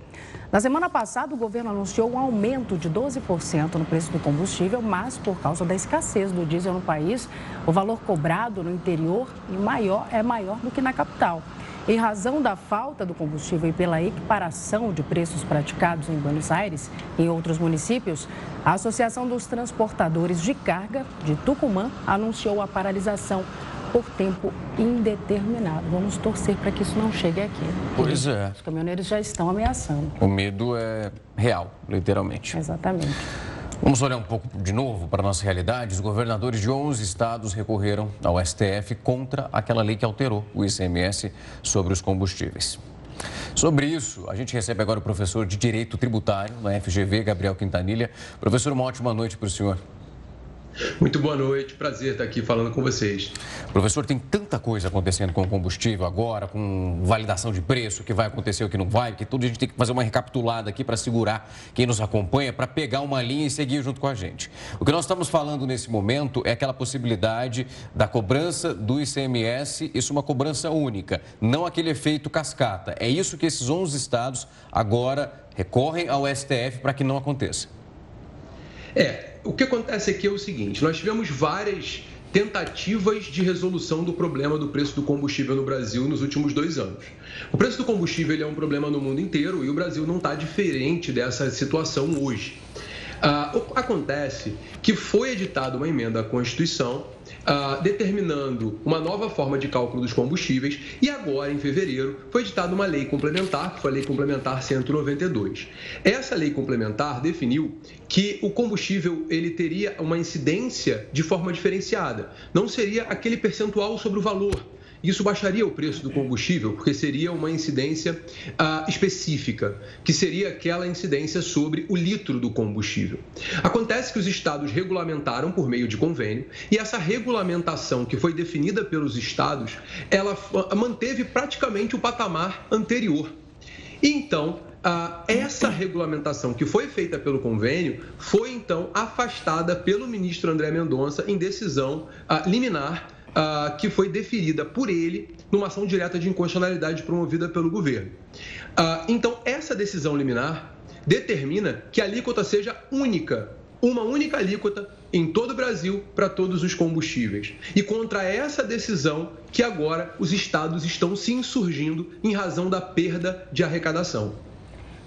Na semana passada, o governo anunciou um aumento de 12% no preço do combustível, mas por causa da escassez do diesel no país, o valor cobrado no interior é maior do que na capital. Em razão da falta do combustível e pela equiparação de preços praticados em Buenos Aires e em outros municípios, a Associação dos Transportadores de Carga de Tucumã anunciou a paralisação por tempo indeterminado. Vamos torcer para que isso não chegue aqui. Pois é. Os caminhoneiros já estão ameaçando. O medo é real, literalmente. Exatamente. Vamos olhar um pouco de novo para a nossa realidade. Os governadores de 11 estados recorreram ao STF contra aquela lei que alterou o ICMS sobre os combustíveis. Sobre isso, a gente recebe agora o professor de Direito Tributário na FGV, Gabriel Quintanilha. Professor, uma ótima noite para o senhor. Muito boa noite, prazer estar aqui falando com vocês. Professor, tem tanta coisa acontecendo com o combustível agora, com validação de preço, que vai acontecer, o que não vai, que tudo a gente tem que fazer uma recapitulada aqui para segurar quem nos acompanha, para pegar uma linha e seguir junto com a gente. O que nós estamos falando nesse momento é aquela possibilidade da cobrança do ICMS, isso é uma cobrança única, não aquele efeito cascata. É isso que esses 11 estados agora recorrem ao STF para que não aconteça. É, o que acontece aqui é o seguinte: nós tivemos várias tentativas de resolução do problema do preço do combustível no Brasil nos últimos dois anos. O preço do combustível é um problema no mundo inteiro e o Brasil não está diferente dessa situação hoje. Ah, acontece que foi editada uma emenda à Constituição ah, determinando uma nova forma de cálculo dos combustíveis e agora, em fevereiro, foi editada uma lei complementar, que foi a Lei Complementar 192. Essa lei complementar definiu que o combustível ele teria uma incidência de forma diferenciada. Não seria aquele percentual sobre o valor isso baixaria o preço do combustível, porque seria uma incidência ah, específica, que seria aquela incidência sobre o litro do combustível. Acontece que os estados regulamentaram por meio de convênio, e essa regulamentação que foi definida pelos estados, ela manteve praticamente o patamar anterior. Então, ah, essa regulamentação que foi feita pelo convênio foi então afastada pelo ministro André Mendonça em decisão ah, liminar uh, que foi deferida por ele numa ação direta de inconstitucionalidade promovida pelo governo. Uh, então, essa decisão liminar determina que a alíquota seja única, uma única alíquota em todo o Brasil para todos os combustíveis. E contra essa decisão que agora os estados estão se insurgindo em razão da perda de arrecadação.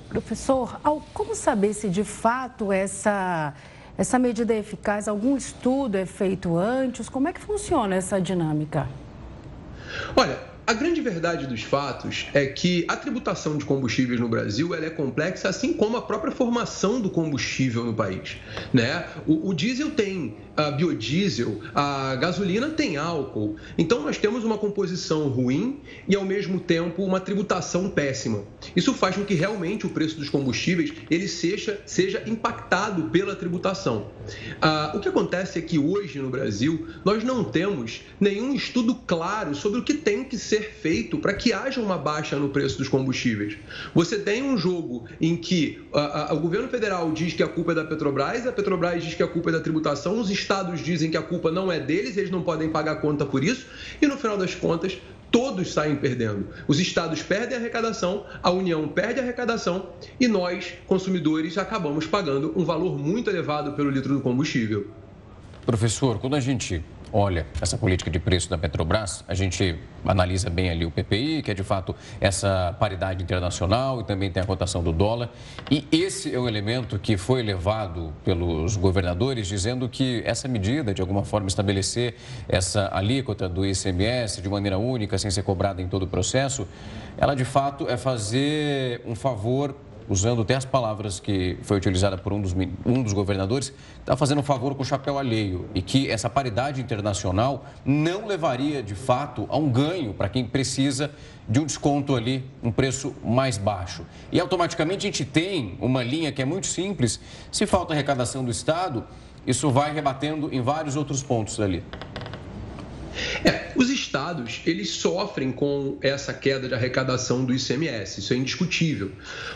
Professor, como saber se de fato essa essa medida é eficaz? Algum estudo é feito antes? Como é que funciona essa dinâmica? Olha, a grande verdade dos fatos é que a tributação de combustíveis no Brasil é complexa, assim como a própria formação do combustível no país. Né? O, o diesel tem a biodiesel, a gasolina tem álcool. Então nós temos uma composição ruim e ao mesmo tempo uma tributação péssima. Isso faz com que realmente o preço dos combustíveis ele seja, seja impactado pela tributação. Ah, o que acontece é que hoje no Brasil nós não temos nenhum estudo claro sobre o que tem que ser feito para que haja uma baixa no preço dos combustíveis. Você tem um jogo em que a, a, o governo federal diz que a culpa é da Petrobras, a Petrobras diz que a culpa é da tributação, os estados dizem que a culpa não é deles, eles não podem pagar conta por isso, e no final das contas, todos saem perdendo. Os estados perdem a arrecadação, a União perde a arrecadação e nós, consumidores, acabamos pagando um valor muito elevado pelo litro do combustível. Professor, quando a gente olha essa política de preço da Petrobras, a gente analisa bem ali o PPI, que é de fato essa paridade internacional e também tem a cotação do dólar. E esse é o elemento que foi levado pelos governadores, dizendo que essa medida, de alguma forma, estabelecer essa alíquota do ICMS de maneira única, sem ser cobrada em todo o processo, ela de fato é fazer um favor usando até as palavras que foi utilizada por um dos, um dos governadores, está fazendo um favor com o chapéu alheio e que essa paridade internacional não levaria, de fato, a um ganho para quem precisa de um desconto ali, um preço mais baixo. E automaticamente a gente tem uma linha que é muito simples. Se falta arrecadação do Estado, isso vai rebatendo em vários outros pontos ali. É, os estados, eles sofrem com essa queda de arrecadação do ICMS, isso é indiscutível.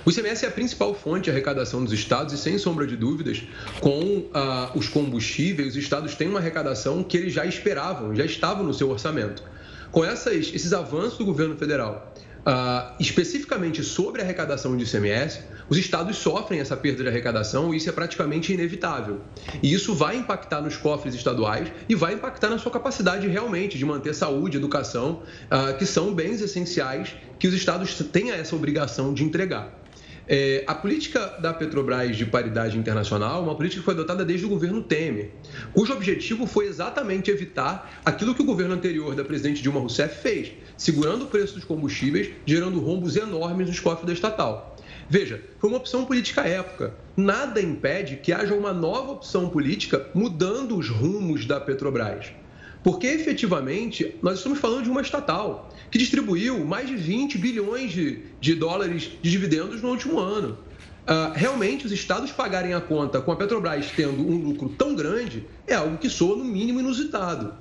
O ICMS é a principal fonte de arrecadação dos estados e, sem sombra de dúvidas, com ah, os combustíveis, os estados têm uma arrecadação que eles já esperavam, já estavam no seu orçamento. Com essas, esses avanços do governo federal Uh, especificamente sobre a arrecadação de ICMS, os estados sofrem essa perda de arrecadação e isso é praticamente inevitável. E isso vai impactar nos cofres estaduais e vai impactar na sua capacidade realmente de manter saúde, educação, uh, que são bens essenciais que os estados têm essa obrigação de entregar. É, a política da Petrobras de paridade internacional é uma política que foi adotada desde o governo Temer, cujo objetivo foi exatamente evitar aquilo que o governo anterior da presidente Dilma Rousseff fez, segurando o preço dos combustíveis, gerando rombos enormes nos cofres da estatal. Veja, foi uma opção política à época. Nada impede que haja uma nova opção política mudando os rumos da Petrobras. Porque efetivamente nós estamos falando de uma estatal que distribuiu mais de 20 bilhões de, de dólares de dividendos no último ano. Uh, realmente, os estados pagarem a conta com a Petrobras tendo um lucro tão grande é algo que soa no mínimo inusitado.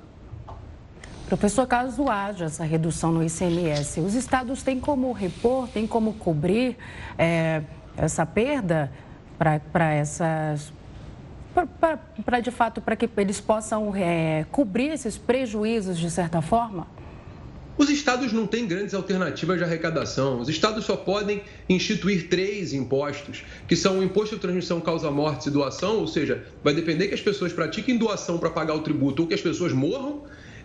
Professor, caso haja essa redução no ICMS, os estados têm como repor, têm como cobrir é, essa perda para essas. Para de fato, para que eles possam é, cobrir esses prejuízos de certa forma? Os estados não têm grandes alternativas de arrecadação. Os estados só podem instituir três impostos, que são o imposto de transmissão causa-morte e doação, ou seja, vai depender que as pessoas pratiquem doação para pagar o tributo ou que as pessoas morram,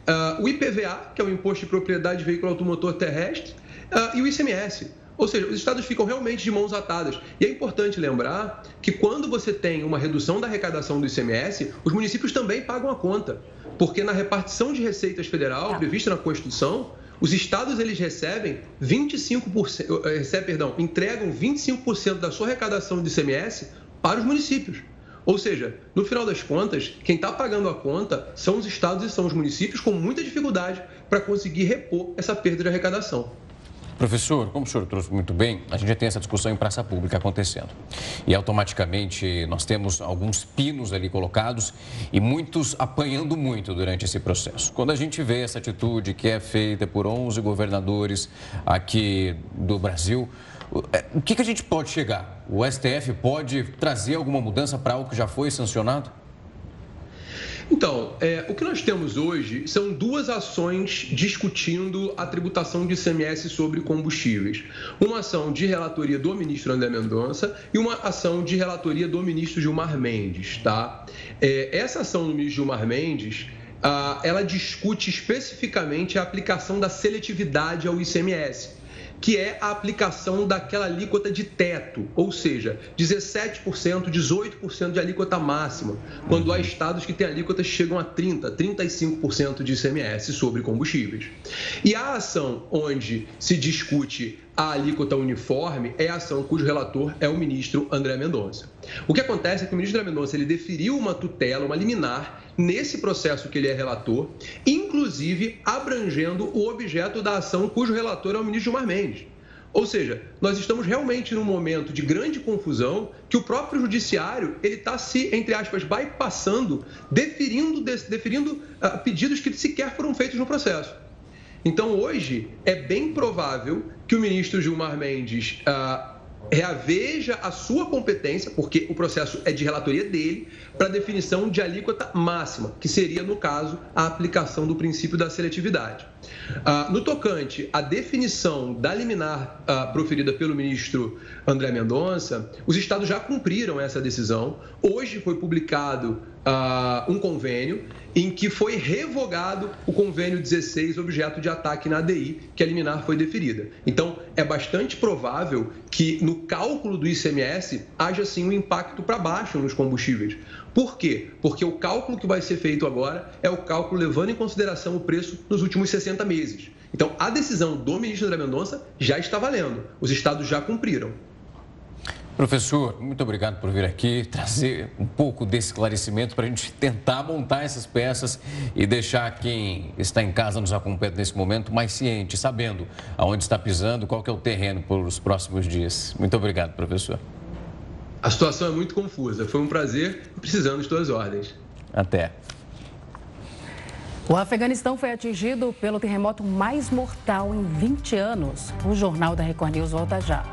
Uh, o IPVA, que é o Imposto de Propriedade de Veículo Automotor Terrestre, uh, e o ICMS. Ou seja, os estados ficam realmente de mãos atadas. E é importante lembrar que quando você tem uma redução da arrecadação do ICMS, os municípios também pagam a conta. Porque na repartição de receitas federal, tá. prevista na Constituição, os estados eles recebem 25%, eh, recebem, perdão, entregam 25% da sua arrecadação de ICMS para os municípios. Ou seja, no final das contas, quem está pagando a conta são os estados e são os municípios com muita dificuldade para conseguir repor essa perda de arrecadação. Professor, como o senhor trouxe muito bem, a gente já tem essa discussão em praça pública acontecendo. E automaticamente nós temos alguns pinos ali colocados e muitos apanhando muito durante esse processo. Quando a gente vê essa atitude que é feita por 11 governadores aqui do Brasil, o que, que a gente pode chegar? O STF pode trazer alguma mudança para algo que já foi sancionado? Então, é, o que nós temos hoje são duas ações discutindo a tributação de ICMS sobre combustíveis. Uma ação de relatoria do ministro André Mendonça e uma ação de relatoria do ministro Gilmar Mendes. Tá? É, essa ação do ministro Gilmar Mendes ela discute especificamente a aplicação da seletividade ao ICMS que é a aplicação daquela alíquota de teto, ou seja, 17%, 18% de alíquota máxima, quando há estados que têm alíquotas que chegam a 30%, 35% de ICMS sobre combustíveis. E a ação onde se discute a alíquota uniforme é a ação cujo relator é o ministro André Mendonça. O que acontece é que o ministro Mendonça ele deferiu uma tutela, uma liminar, nesse processo que ele é relator, inclusive abrangendo o objeto da ação cujo relator é o ministro Gilmar Mendes. Ou seja, nós estamos realmente num momento de grande confusão que o próprio judiciário ele está se, entre aspas, bypassando, deferindo, deferindo uh, pedidos que sequer foram feitos no processo. Então, hoje, é bem provável que o ministro Gilmar Mendes uh, reaveja a sua competência, porque o processo é de relatoria dele, para definição de alíquota máxima, que seria, no caso, a aplicação do princípio da seletividade. Uh, no tocante à definição da liminar uh, proferida pelo ministro André Mendonça, os estados já cumpriram essa decisão. Hoje foi publicado uh, um convênio em que foi revogado o convênio 16, objeto de ataque na ADI, que a liminar foi deferida. Então, é bastante provável que no cálculo do ICMS haja sim um impacto para baixo nos combustíveis. Por quê? Porque o cálculo que vai ser feito agora é o cálculo levando em consideração o preço nos últimos 60 meses. Então, a decisão do ministro André Mendonça já está valendo. Os estados já cumpriram. Professor, muito obrigado por vir aqui trazer um pouco desse esclarecimento para a gente tentar montar essas peças e deixar quem está em casa nos acompanhando nesse momento mais ciente, sabendo aonde está pisando, qual que é o terreno para os próximos dias. Muito obrigado, professor. A situação é muito confusa. Foi um prazer precisando de suas ordens. Até. O Afeganistão foi atingido pelo terremoto mais mortal em 20 anos. O Jornal da Record News volta já.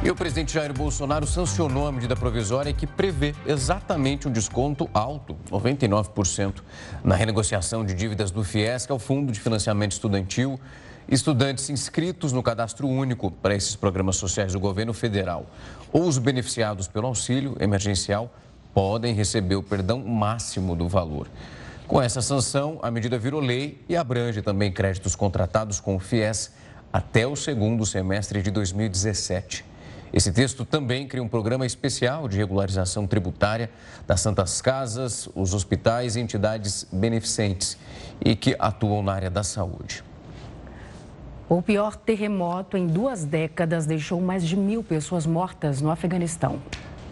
E o presidente Jair Bolsonaro sancionou a medida provisória que prevê exatamente um desconto alto, 99%, na renegociação de dívidas do FIES, que é o Fundo de Financiamento Estudantil, estudantes inscritos no cadastro único para esses programas sociais do governo federal ou os beneficiados pelo auxílio emergencial podem receber o perdão máximo do valor. Com essa sanção, a medida virou lei e abrange também créditos contratados com o FIES até o segundo semestre de 2017. Esse texto também cria um programa especial de regularização tributária das Santas Casas, os hospitais e entidades beneficentes e que atuam na área da saúde. O pior terremoto em duas décadas deixou mais de mil pessoas mortas no Afeganistão.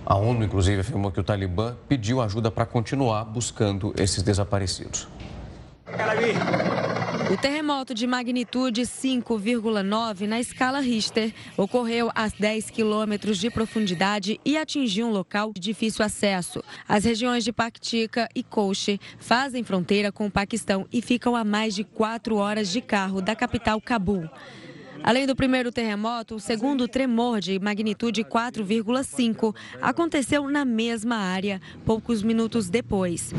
A ONU, inclusive, afirmou que o Talibã pediu ajuda para continuar buscando esses desaparecidos. O terremoto de magnitude 5,9 na escala Richter ocorreu a 10 quilômetros de profundidade e atingiu um local de difícil acesso. As regiões de Paktika e Kouchi fazem fronteira com o Paquistão e ficam a mais de quatro horas de carro da capital Cabul. Além do primeiro terremoto, o segundo tremor de magnitude 4,5 aconteceu na mesma área poucos minutos depois.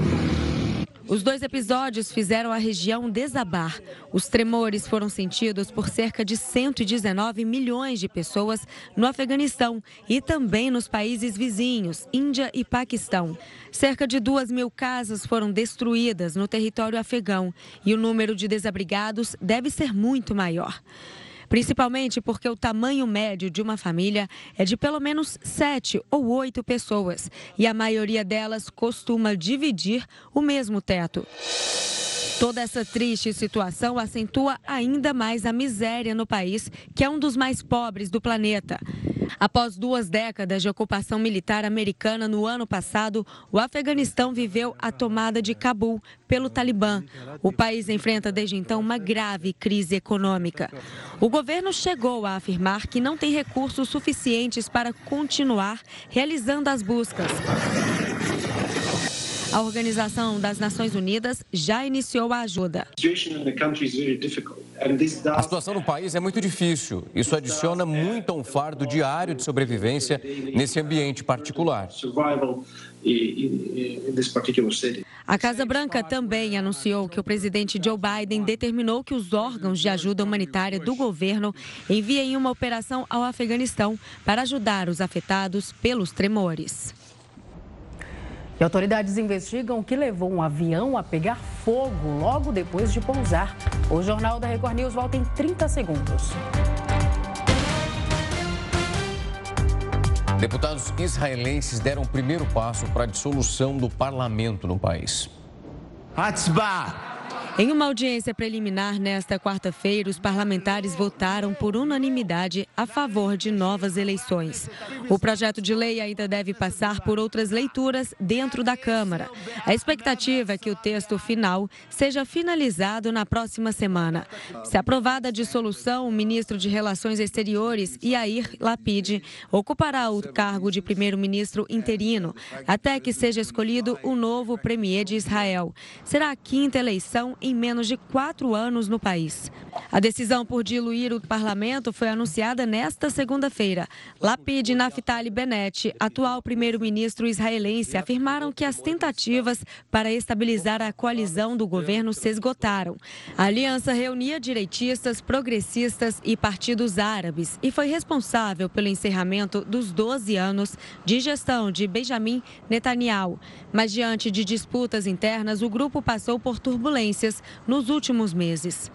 Os dois episódios fizeram a região desabar. Os tremores foram sentidos por cerca de 119 milhões de pessoas no Afeganistão e também nos países vizinhos, Índia e Paquistão. Cerca de duas mil casas foram destruídas no território afegão e o número de desabrigados deve ser muito maior principalmente porque o tamanho médio de uma família é de pelo menos sete ou oito pessoas e a maioria delas costuma dividir o mesmo teto. Toda essa triste situação acentua ainda mais a miséria no país, que é um dos mais pobres do planeta. Após duas décadas de ocupação militar americana no ano passado, o Afeganistão viveu a tomada de Cabul pelo Talibã. O país enfrenta desde então uma grave crise econômica. O governo chegou a afirmar que não tem recursos suficientes para continuar realizando as buscas. A Organização das Nações Unidas já iniciou a ajuda. A situação no país é muito difícil. Isso adiciona muito a um fardo diário de sobrevivência nesse ambiente particular. A Casa Branca também anunciou que o presidente Joe Biden determinou que os órgãos de ajuda humanitária do governo enviem uma operação ao Afeganistão para ajudar os afetados pelos tremores. E autoridades investigam o que levou um avião a pegar fogo logo depois de pousar. O Jornal da Record News volta em 30 segundos. Deputados israelenses deram o primeiro passo para a dissolução do parlamento no país. Hatzbah! Em uma audiência preliminar nesta quarta-feira, os parlamentares votaram por unanimidade a favor de novas eleições. O projeto de lei ainda deve passar por outras leituras dentro da Câmara. A expectativa é que o texto final seja finalizado na próxima semana. Se aprovada a dissolução, o ministro de Relações Exteriores, Yair Lapid, ocupará o cargo de primeiro-ministro interino até que seja escolhido o novo premier de Israel. Será a quinta eleição em menos de quatro anos no país. A decisão por diluir o parlamento foi anunciada nesta segunda-feira. Lapid e Naftali Bennett, atual primeiro-ministro israelense, afirmaram que as tentativas para estabilizar a coalizão do governo se esgotaram. A aliança reunia direitistas, progressistas e partidos árabes e foi responsável pelo encerramento dos 12 anos de gestão de Benjamin Netanyahu. Mas diante de disputas internas, o grupo passou por turbulências nos últimos meses.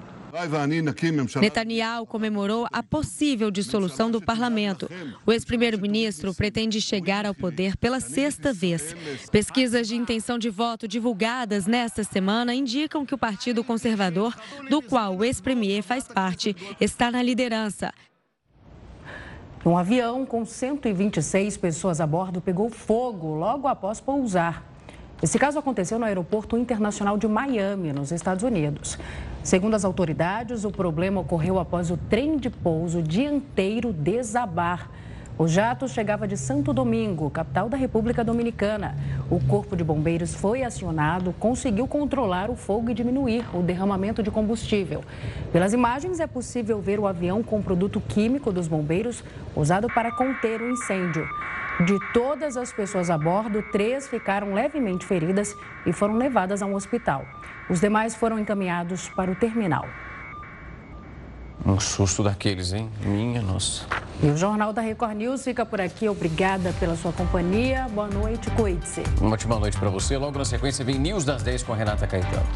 Netanyahu comemorou a possível dissolução do parlamento. O ex-primeiro-ministro pretende chegar ao poder pela sexta vez. Pesquisas de intenção de voto divulgadas nesta semana indicam que o Partido Conservador, do qual o ex-premier faz parte, está na liderança. Um avião com 126 pessoas a bordo pegou fogo logo após pousar. Esse caso aconteceu no Aeroporto Internacional de Miami, nos Estados Unidos. Segundo as autoridades, o problema ocorreu após o trem de pouso dianteiro desabar. O jato chegava de Santo Domingo, capital da República Dominicana. O Corpo de Bombeiros foi acionado, conseguiu controlar o fogo e diminuir o derramamento de combustível. Pelas imagens, é possível ver o avião com produto químico dos bombeiros usado para conter o incêndio. De todas as pessoas a bordo, três ficaram levemente feridas e foram levadas a um hospital. Os demais foram encaminhados para o terminal. Um susto daqueles, hein? Minha nossa. E o Jornal da Record News fica por aqui. Obrigada pela sua companhia. Boa noite, cuide-se. Uma ótima noite para você. Logo na sequência vem News das 10 com a Renata Caetano.